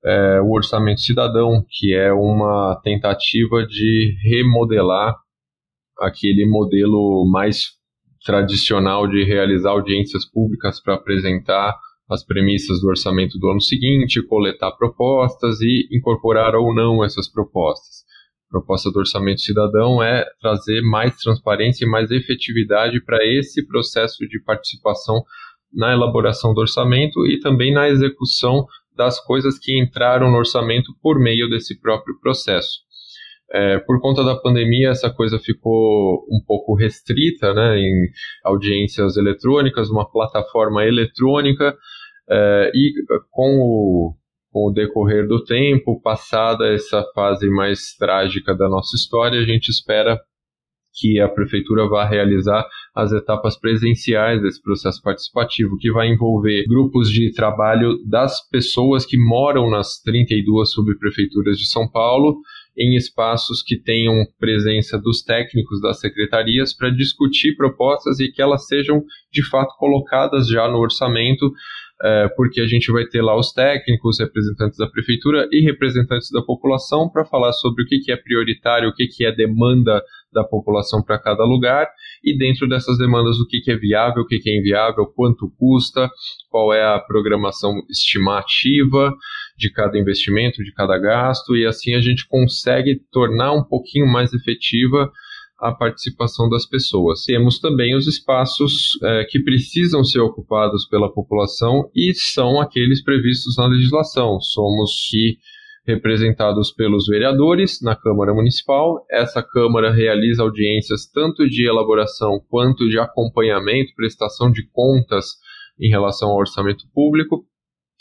é, o Orçamento Cidadão, que é uma tentativa de remodelar aquele modelo mais tradicional de realizar audiências públicas para apresentar as premissas do orçamento do ano seguinte, coletar propostas e incorporar ou não essas propostas. A proposta do orçamento cidadão é trazer mais transparência e mais efetividade para esse processo de participação na elaboração do orçamento e também na execução das coisas que entraram no orçamento por meio desse próprio processo. É, por conta da pandemia, essa coisa ficou um pouco restrita né, em audiências eletrônicas, uma plataforma eletrônica, é, e com o, com o decorrer do tempo, passada essa fase mais trágica da nossa história, a gente espera que a prefeitura vai realizar as etapas presenciais desse processo participativo, que vai envolver grupos de trabalho das pessoas que moram nas 32 subprefeituras de São Paulo, em espaços que tenham presença dos técnicos das secretarias para discutir propostas e que elas sejam de fato colocadas já no orçamento é, porque a gente vai ter lá os técnicos, representantes da prefeitura e representantes da população para falar sobre o que, é prioritário, o que é demanda da população para cada lugar e dentro dessas demandas o que, que é viável, o que, que é inviável, quanto custa, qual é a programação estimativa de cada investimento, de cada gasto, e assim a gente consegue tornar um pouquinho mais efetiva a participação das pessoas. Temos também os espaços é, que precisam ser ocupados pela população e são aqueles previstos na legislação. Somos que representados pelos vereadores na Câmara Municipal. Essa Câmara realiza audiências tanto de elaboração quanto de acompanhamento, prestação de contas em relação ao orçamento público.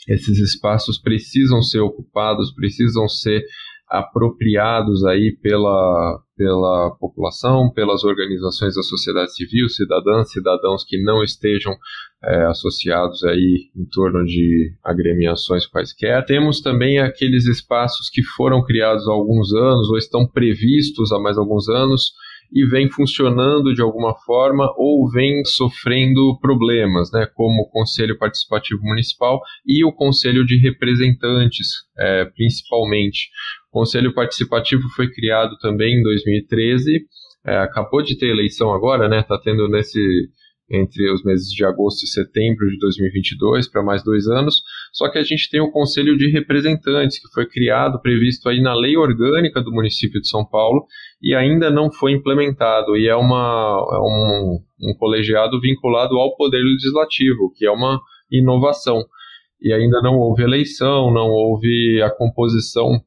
Esses espaços precisam ser ocupados, precisam ser apropriados aí pela, pela população, pelas organizações da sociedade civil, cidadãs, cidadãos que não estejam é, associados aí em torno de agremiações quaisquer. Temos também aqueles espaços que foram criados há alguns anos ou estão previstos há mais alguns anos e vem funcionando de alguma forma ou vem sofrendo problemas, né, como o Conselho Participativo Municipal e o Conselho de Representantes, é, principalmente. O Conselho Participativo foi criado também em 2013, é, acabou de ter eleição agora, né, está tendo nesse entre os meses de agosto e setembro de 2022 para mais dois anos. Só que a gente tem o Conselho de Representantes, que foi criado, previsto aí na lei orgânica do município de São Paulo e ainda não foi implementado. E é, uma, é um, um colegiado vinculado ao Poder Legislativo, que é uma inovação. E ainda não houve eleição, não houve a composição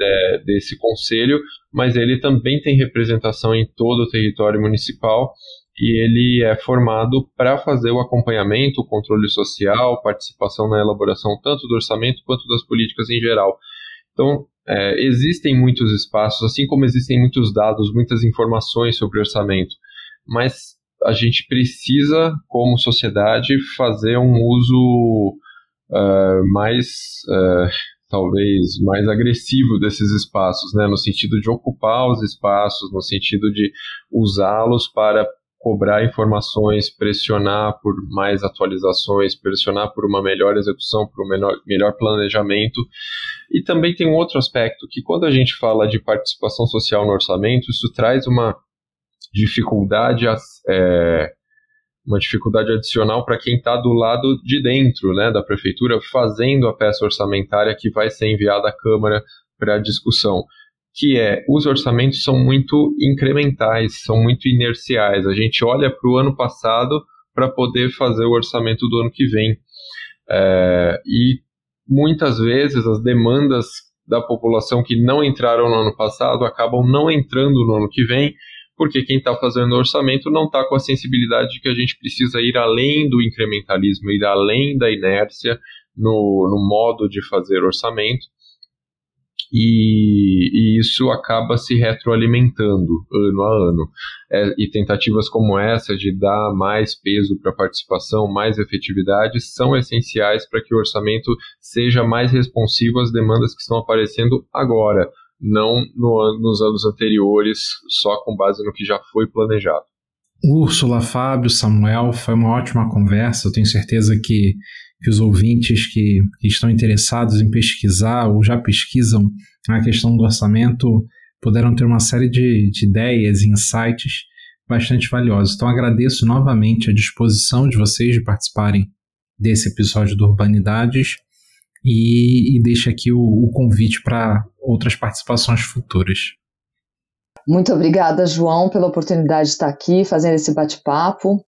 é, desse conselho, mas ele também tem representação em todo o território municipal e ele é formado para fazer o acompanhamento, o controle social, participação na elaboração tanto do orçamento quanto das políticas em geral. Então, é, existem muitos espaços, assim como existem muitos dados, muitas informações sobre orçamento, mas a gente precisa, como sociedade, fazer um uso uh, mais, uh, talvez, mais agressivo desses espaços, né? no sentido de ocupar os espaços, no sentido de usá-los para cobrar informações, pressionar por mais atualizações, pressionar por uma melhor execução, por um melhor, melhor planejamento. E também tem um outro aspecto que quando a gente fala de participação social no orçamento, isso traz uma dificuldade, é, uma dificuldade adicional para quem está do lado de dentro né, da prefeitura fazendo a peça orçamentária que vai ser enviada à Câmara para discussão que é os orçamentos são muito incrementais, são muito inerciais. A gente olha para o ano passado para poder fazer o orçamento do ano que vem. É, e muitas vezes as demandas da população que não entraram no ano passado acabam não entrando no ano que vem, porque quem está fazendo o orçamento não está com a sensibilidade de que a gente precisa ir além do incrementalismo, ir além da inércia no, no modo de fazer orçamento e, e, isso acaba se retroalimentando ano a ano. É, e tentativas como essa de dar mais peso para a participação, mais efetividade, são essenciais para que o orçamento seja mais responsivo às demandas que estão aparecendo agora, não no, nos anos anteriores, só com base no que já foi planejado. Úrsula, Fábio, Samuel, foi uma ótima conversa. Eu tenho certeza que que os ouvintes que, que estão interessados em pesquisar ou já pesquisam a questão do orçamento puderam ter uma série de, de ideias e insights bastante valiosos. Então agradeço novamente a disposição de vocês de participarem desse episódio do Urbanidades e, e deixo aqui o, o convite para outras participações futuras. Muito obrigada, João, pela oportunidade de estar aqui fazendo esse bate-papo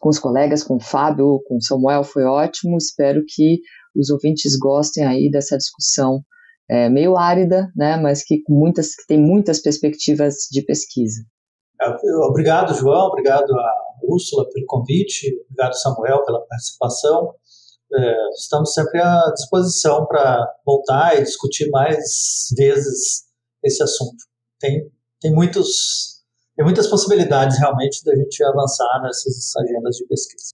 com os colegas, com o Fábio, com o Samuel, foi ótimo. Espero que os ouvintes gostem aí dessa discussão é, meio árida, né, mas que, com muitas, que tem muitas perspectivas de pesquisa. É, obrigado, João, obrigado a Úrsula pelo convite, obrigado, Samuel, pela participação. É, estamos sempre à disposição para voltar e discutir mais vezes esse assunto. Tem, tem muitos tem muitas possibilidades realmente da gente avançar nessas agendas de pesquisa.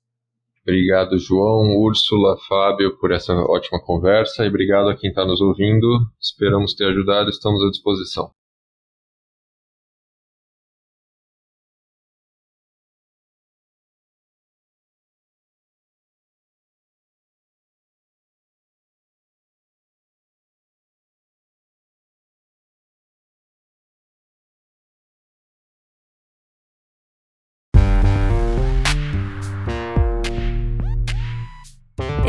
Obrigado, João, Úrsula, Fábio, por essa ótima conversa e obrigado a quem está nos ouvindo. Esperamos ter ajudado, estamos à disposição.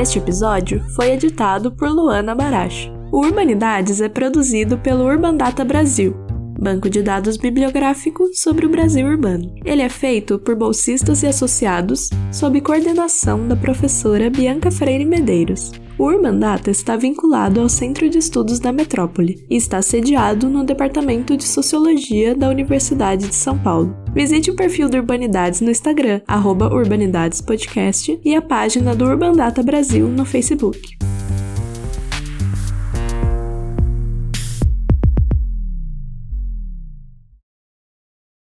Este episódio foi editado por Luana Baracho. O Urbanidades é produzido pelo Urban Data Brasil, banco de dados bibliográfico sobre o Brasil urbano. Ele é feito por bolsistas e associados, sob coordenação da professora Bianca Freire Medeiros. O Urban Data está vinculado ao Centro de Estudos da Metrópole e está sediado no Departamento de Sociologia da Universidade de São Paulo. Visite o perfil do Urbanidades no Instagram, Urbanidadespodcast, e a página do Urban Data Brasil no Facebook.